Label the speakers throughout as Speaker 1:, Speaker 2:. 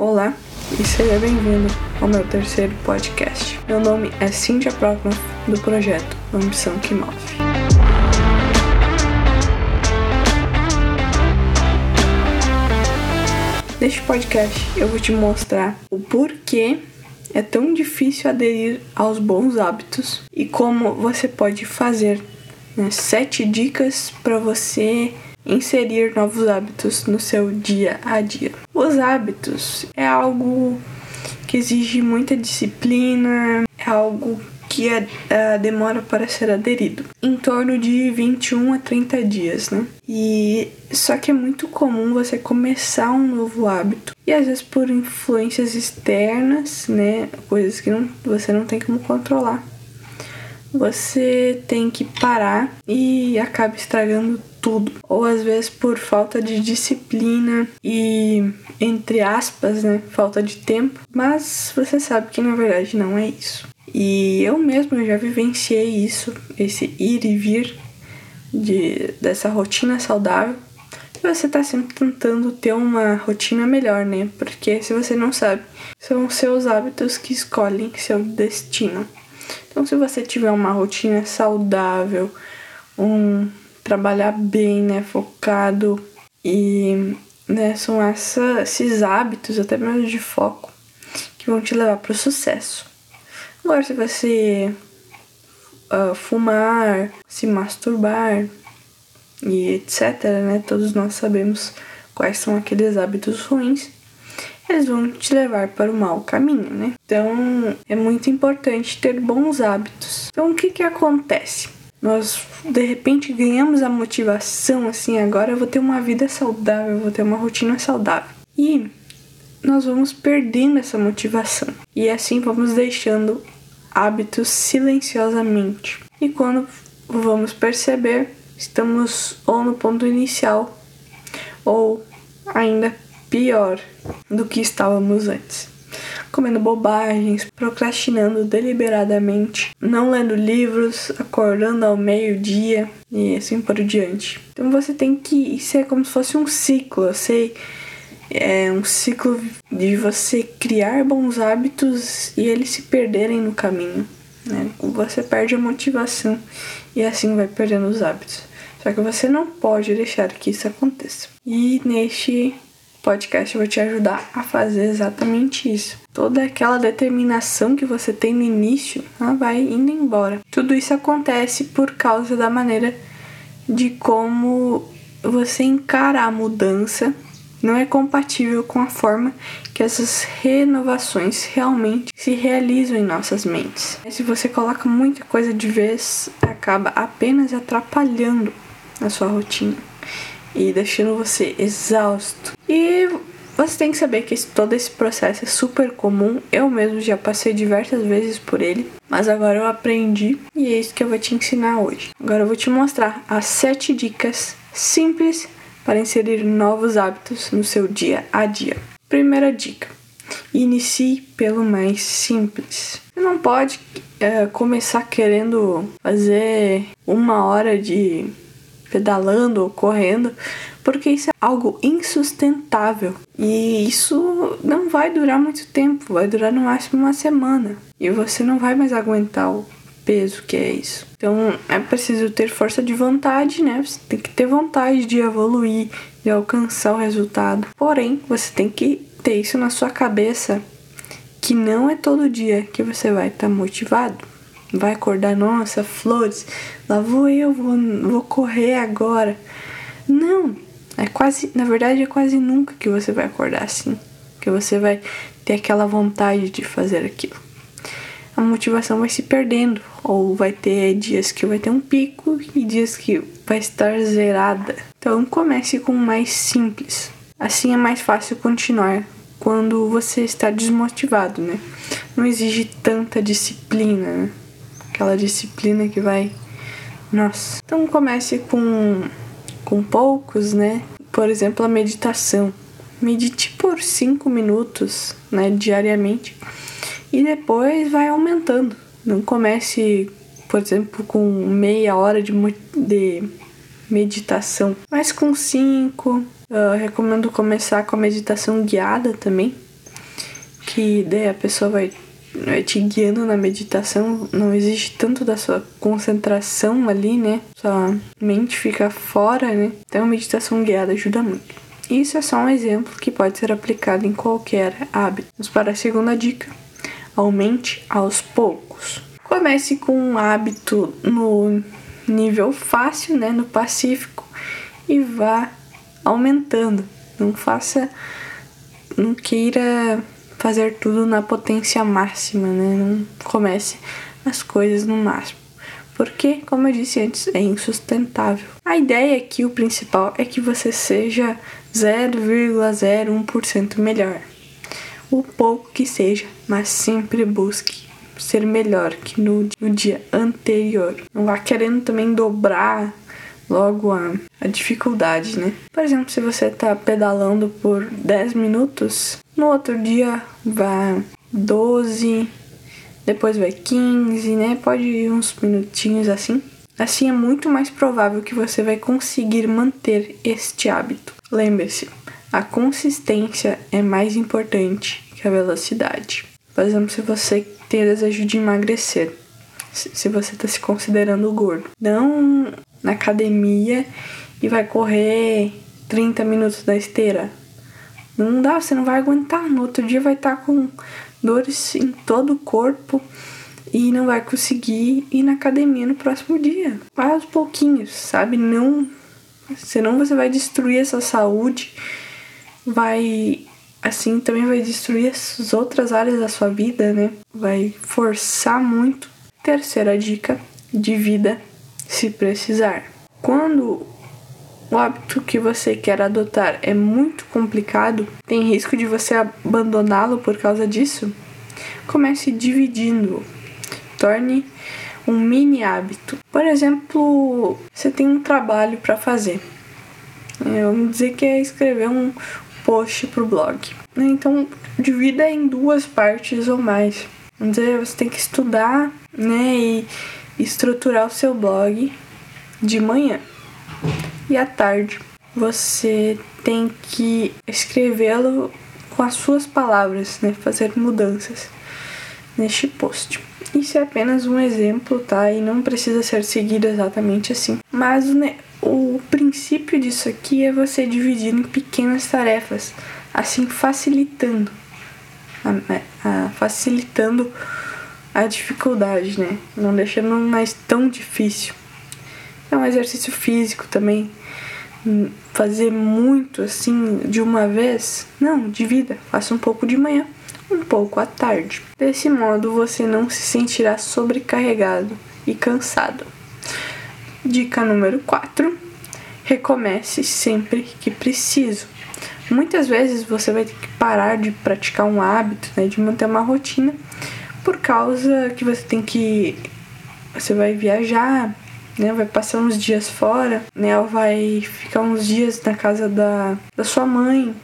Speaker 1: Olá e seja bem-vindo ao meu terceiro podcast. Meu nome é Cynthia Procnoff, do projeto Ambição que Move. Neste podcast eu vou te mostrar o porquê é tão difícil aderir aos bons hábitos e como você pode fazer né, sete dicas para você inserir novos hábitos no seu dia a dia. Os hábitos é algo que exige muita disciplina, é algo que é, é, demora para ser aderido, em torno de 21 a 30 dias, né? E só que é muito comum você começar um novo hábito e às vezes por influências externas, né, coisas que não, você não tem como controlar. Você tem que parar e acaba estragando tudo. Ou às vezes por falta de disciplina e, entre aspas, né, falta de tempo. Mas você sabe que na verdade não é isso. E eu mesmo já vivenciei isso, esse ir e vir de, dessa rotina saudável. E você tá sempre tentando ter uma rotina melhor, né? Porque se você não sabe, são seus hábitos que escolhem seu destino. Então, se você tiver uma rotina saudável, um trabalhar bem, né, focado e né, são essa, esses hábitos, até mesmo de foco, que vão te levar para o sucesso. Agora, se você uh, fumar, se masturbar e etc, né, todos nós sabemos quais são aqueles hábitos ruins, eles vão te levar para o mau caminho, né? Então, é muito importante ter bons hábitos. Então, o que que acontece? Nós de repente ganhamos a motivação assim, agora eu vou ter uma vida saudável, vou ter uma rotina saudável. E nós vamos perdendo essa motivação. E assim vamos deixando hábitos silenciosamente. E quando vamos perceber, estamos ou no ponto inicial ou ainda pior do que estávamos antes comendo bobagens, procrastinando deliberadamente, não lendo livros, acordando ao meio-dia e assim por diante. Então você tem que ser como se fosse um ciclo, eu sei. É um ciclo de você criar bons hábitos e eles se perderem no caminho. Né? Você perde a motivação e assim vai perdendo os hábitos. Só que você não pode deixar que isso aconteça. E neste podcast vai te ajudar a fazer exatamente isso. Toda aquela determinação que você tem no início ela vai indo embora. Tudo isso acontece por causa da maneira de como você encara a mudança não é compatível com a forma que essas renovações realmente se realizam em nossas mentes. Se você coloca muita coisa de vez, acaba apenas atrapalhando a sua rotina e deixando você exausto. E você tem que saber que todo esse processo é super comum. Eu mesmo já passei diversas vezes por ele, mas agora eu aprendi e é isso que eu vou te ensinar hoje. Agora eu vou te mostrar as 7 dicas simples para inserir novos hábitos no seu dia a dia. Primeira dica: inicie pelo mais simples. Você não pode é, começar querendo fazer uma hora de pedalando ou correndo, porque isso é algo insustentável e isso não vai durar muito tempo, vai durar no máximo uma semana e você não vai mais aguentar o peso que é isso. Então é preciso ter força de vontade, né? Você tem que ter vontade de evoluir, de alcançar o resultado. Porém, você tem que ter isso na sua cabeça que não é todo dia que você vai estar tá motivado vai acordar, nossa, flores, lá vou eu, vou, vou correr agora. Não, é quase, na verdade é quase nunca que você vai acordar assim, que você vai ter aquela vontade de fazer aquilo. A motivação vai se perdendo, ou vai ter dias que vai ter um pico e dias que vai estar zerada. Então comece com o mais simples. Assim é mais fácil continuar quando você está desmotivado, né? Não exige tanta disciplina, né? Aquela disciplina que vai. Nossa. Então comece com, com poucos, né? Por exemplo, a meditação. Medite por 5 minutos, né, diariamente. E depois vai aumentando. Não comece, por exemplo, com meia hora de, de meditação, mas com 5. Uh, recomendo começar com a meditação guiada também, que daí a pessoa vai te guiando na meditação, não existe tanto da sua concentração ali, né? Sua mente fica fora, né? Então meditação guiada ajuda muito. Isso é só um exemplo que pode ser aplicado em qualquer hábito. Vamos para a segunda dica. Aumente aos poucos. Comece com um hábito no nível fácil, né, no pacífico e vá aumentando. Não faça não queira fazer tudo na potência máxima, né? Não comece as coisas no máximo. Porque, como eu disse antes, é insustentável. A ideia aqui, o principal, é que você seja 0,01% melhor. O pouco que seja, mas sempre busque ser melhor que no, no dia anterior. Não vá querendo também dobrar logo a, a dificuldade, né? Por exemplo, se você tá pedalando por 10 minutos, no outro dia vai 12, depois vai 15, né? Pode ir uns minutinhos assim. Assim é muito mais provável que você vai conseguir manter este hábito. Lembre-se, a consistência é mais importante que a velocidade. Por exemplo, se você tem desejo de emagrecer, se você está se considerando gordo, não na academia e vai correr 30 minutos da esteira. Não dá, você não vai aguentar. No outro dia vai estar tá com dores em todo o corpo e não vai conseguir ir na academia no próximo dia. Vai aos pouquinhos, sabe? Não. Senão você vai destruir essa saúde, vai. Assim também vai destruir as outras áreas da sua vida, né? Vai forçar muito. Terceira dica de vida se precisar. Quando o hábito que você quer adotar é muito complicado, tem risco de você abandoná-lo por causa disso? Comece dividindo. Torne um mini hábito. Por exemplo, você tem um trabalho para fazer. Vamos dizer que é escrever um post para o blog. Então, divida em duas partes ou mais. Vamos dizer, você tem que estudar, né, e estruturar o seu blog de manhã. E à tarde você tem que escrevê-lo com as suas palavras, né? Fazer mudanças neste post. Isso é apenas um exemplo, tá? E não precisa ser seguido exatamente assim. Mas né, o princípio disso aqui é você dividir em pequenas tarefas, assim facilitando, a, a, facilitando a dificuldade, né? Não deixando mais tão difícil. É um exercício físico também. Hum, fazer muito assim de uma vez, não, divida. Faça um pouco de manhã, um pouco à tarde. Desse modo você não se sentirá sobrecarregado e cansado. Dica número 4: recomece sempre que preciso. Muitas vezes você vai ter que parar de praticar um hábito, né, de manter uma rotina por causa que você tem que. Você vai viajar, né? Vai passar uns dias fora, né? Ou vai ficar uns dias na casa da, da sua mãe,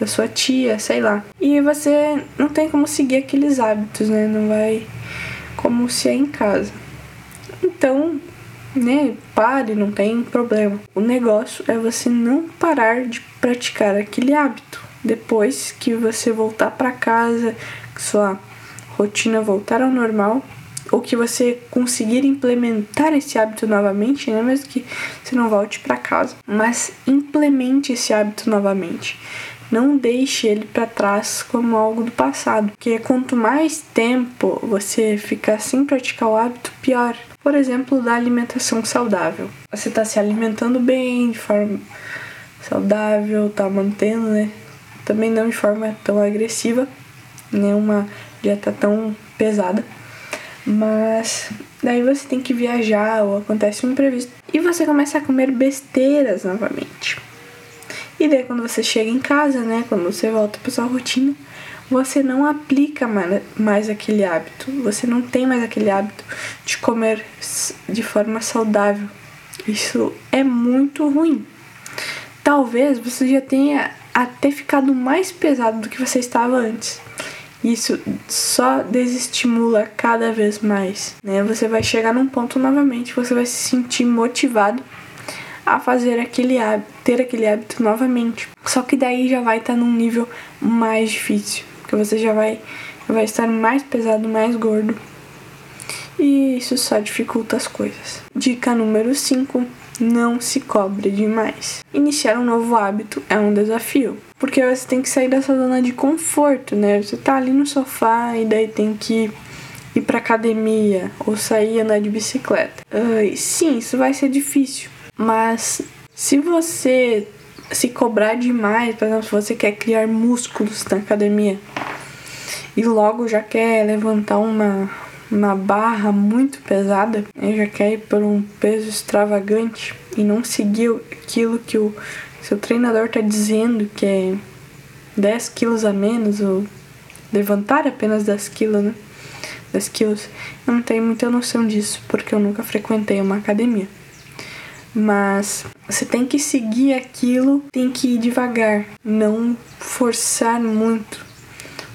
Speaker 1: da sua tia, sei lá. E você não tem como seguir aqueles hábitos, né? Não vai como se é em casa. Então, né? Pare, não tem problema. O negócio é você não parar de praticar aquele hábito. Depois que você voltar para casa, que sua rotina voltar ao normal ou que você conseguir implementar esse hábito novamente, né? Mesmo que você não volte para casa, mas implemente esse hábito novamente. Não deixe ele para trás como algo do passado, porque quanto mais tempo você ficar sem praticar o hábito, pior. Por exemplo, da alimentação saudável. Você está se alimentando bem, de forma saudável, tá mantendo, né? Também não de forma tão agressiva, nenhuma dieta tão pesada. Mas daí você tem que viajar ou acontece um imprevisto e você começa a comer besteiras novamente. E daí quando você chega em casa, né, quando você volta para sua rotina, você não aplica mais aquele hábito. Você não tem mais aquele hábito de comer de forma saudável. Isso é muito ruim. Talvez você já tenha até ficado mais pesado do que você estava antes. Isso só desestimula cada vez mais, né? Você vai chegar num ponto novamente, você vai se sentir motivado a fazer aquele hábito, ter aquele hábito novamente. Só que daí já vai estar tá num nível mais difícil, porque você já vai, vai estar mais pesado, mais gordo. E isso só dificulta as coisas. Dica número 5: não se cobre demais. Iniciar um novo hábito é um desafio, porque você tem que sair dessa zona de conforto, né? Você tá ali no sofá e daí tem que ir pra academia ou sair andar de bicicleta. Uh, sim, isso vai ser difícil, mas se você se cobrar demais, por exemplo, se você quer criar músculos na academia e logo já quer levantar uma, uma barra muito pesada, né, já quer ir por um peso extravagante e não seguir aquilo que o seu treinador está dizendo, que é 10 quilos a menos, ou levantar apenas 10 quilos, né? 10 quilos. Eu não tenho muita noção disso, porque eu nunca frequentei uma academia. Mas você tem que seguir aquilo, tem que ir devagar, não forçar muito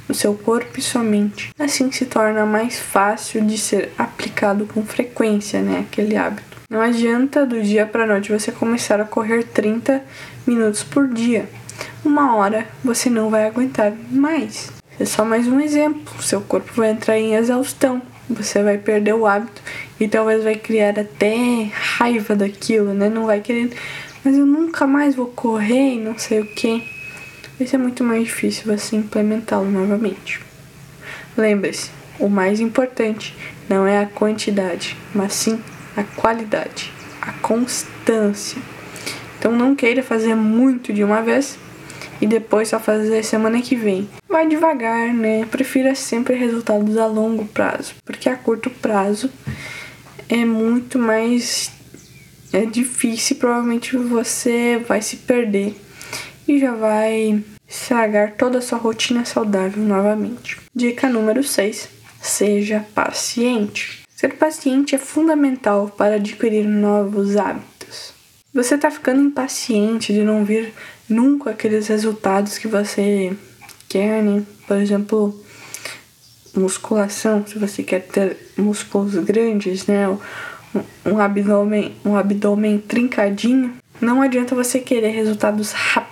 Speaker 1: o seu corpo e sua mente. Assim se torna mais fácil de ser aplicado com frequência, né, aquele hábito. Não adianta do dia para noite você começar a correr 30 minutos por dia. Uma hora você não vai aguentar mais. É só mais um exemplo. Seu corpo vai entrar em exaustão. Você vai perder o hábito e talvez vai criar até raiva daquilo, né? Não vai querer, mas eu nunca mais vou correr não sei o que. Vai ser muito mais difícil você implementá-lo novamente. Lembre-se, o mais importante não é a quantidade, mas sim a qualidade, a constância. Então não queira fazer muito de uma vez e depois só fazer semana que vem. Vai devagar, né? Prefira sempre resultados a longo prazo, porque a curto prazo é muito mais é difícil, provavelmente você vai se perder e já vai estragar toda a sua rotina saudável novamente. Dica número 6: seja paciente. Ser paciente é fundamental para adquirir novos hábitos. Você está ficando impaciente de não vir nunca aqueles resultados que você quer, né? Por exemplo, musculação, se você quer ter músculos grandes, né? Um abdômen, um abdômen trincadinho, não adianta você querer resultados rápidos,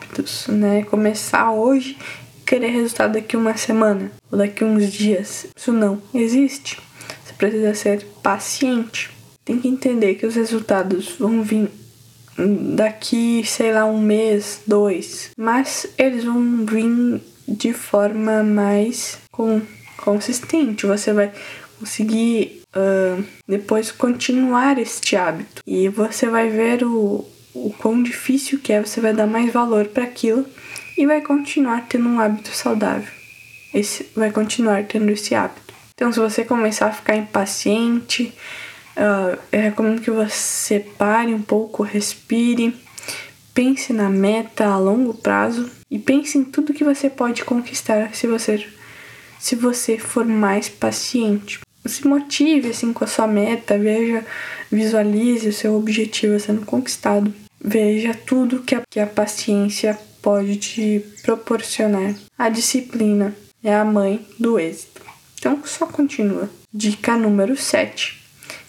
Speaker 1: né? Começar hoje querer resultado daqui uma semana ou daqui uns dias. Isso não existe. Você precisa ser paciente. Tem que entender que os resultados vão vir daqui, sei lá, um mês, dois, mas eles vão vir de forma mais com consistente, você vai conseguir uh, depois continuar este hábito e você vai ver o, o quão difícil que é, você vai dar mais valor para aquilo e vai continuar tendo um hábito saudável. Esse vai continuar tendo esse hábito. Então, se você começar a ficar impaciente, uh, eu recomendo que você pare um pouco, respire, pense na meta a longo prazo e pense em tudo que você pode conquistar se você se você for mais paciente. Se motive assim com a sua meta, veja, visualize o seu objetivo sendo conquistado. Veja tudo que a, que a paciência pode te proporcionar. A disciplina é a mãe do êxito. Então só continua. Dica número 7.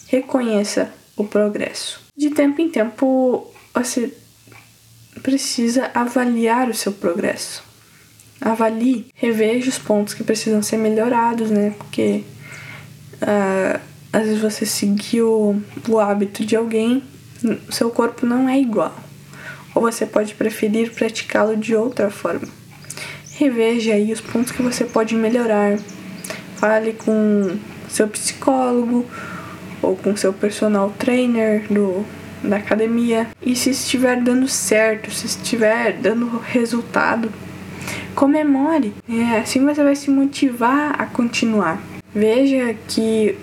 Speaker 1: Reconheça o progresso. De tempo em tempo você precisa avaliar o seu progresso avalie, reveja os pontos que precisam ser melhorados, né? Porque uh, às vezes você seguiu o hábito de alguém, seu corpo não é igual. Ou você pode preferir praticá-lo de outra forma. Reveja aí os pontos que você pode melhorar. Fale com seu psicólogo ou com seu personal trainer do, da academia. E se estiver dando certo, se estiver dando resultado, comemore. É, assim você vai se motivar a continuar. Veja que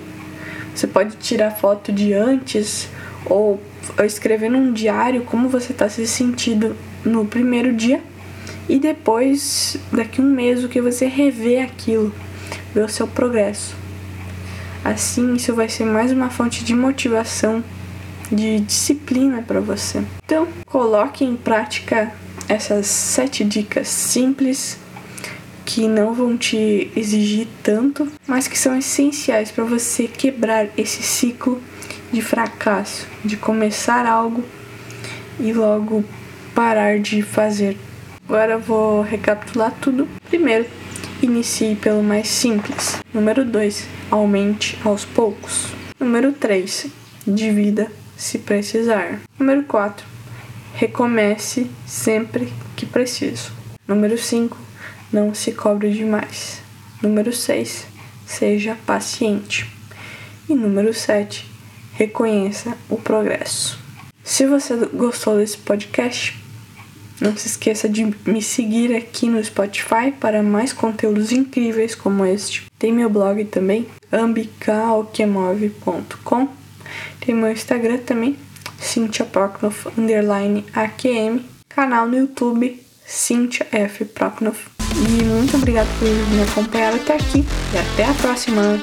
Speaker 1: você pode tirar foto de antes ou escrever num diário como você está se sentindo no primeiro dia e depois, daqui um mês, o que você rever aquilo, ver o seu progresso. Assim, isso vai ser mais uma fonte de motivação, de disciplina para você. Então, coloque em prática essas sete dicas simples que não vão te exigir tanto, mas que são essenciais para você quebrar esse ciclo de fracasso, de começar algo e logo parar de fazer. Agora vou recapitular tudo. Primeiro, inicie pelo mais simples. Número 2, aumente aos poucos. Número 3, divida se precisar. Número 4, recomece sempre que preciso. Número 5, não se cobre demais. Número 6, seja paciente. E número 7, reconheça o progresso. Se você gostou desse podcast, não se esqueça de me seguir aqui no Spotify para mais conteúdos incríveis como este. Tem meu blog também, ambicaokemove.com. Tem meu Instagram também, Cynthia Proknoff, underline AQM. Canal no YouTube, Cynthia F. Proknoff. E muito obrigado por me acompanhar até aqui e até a próxima!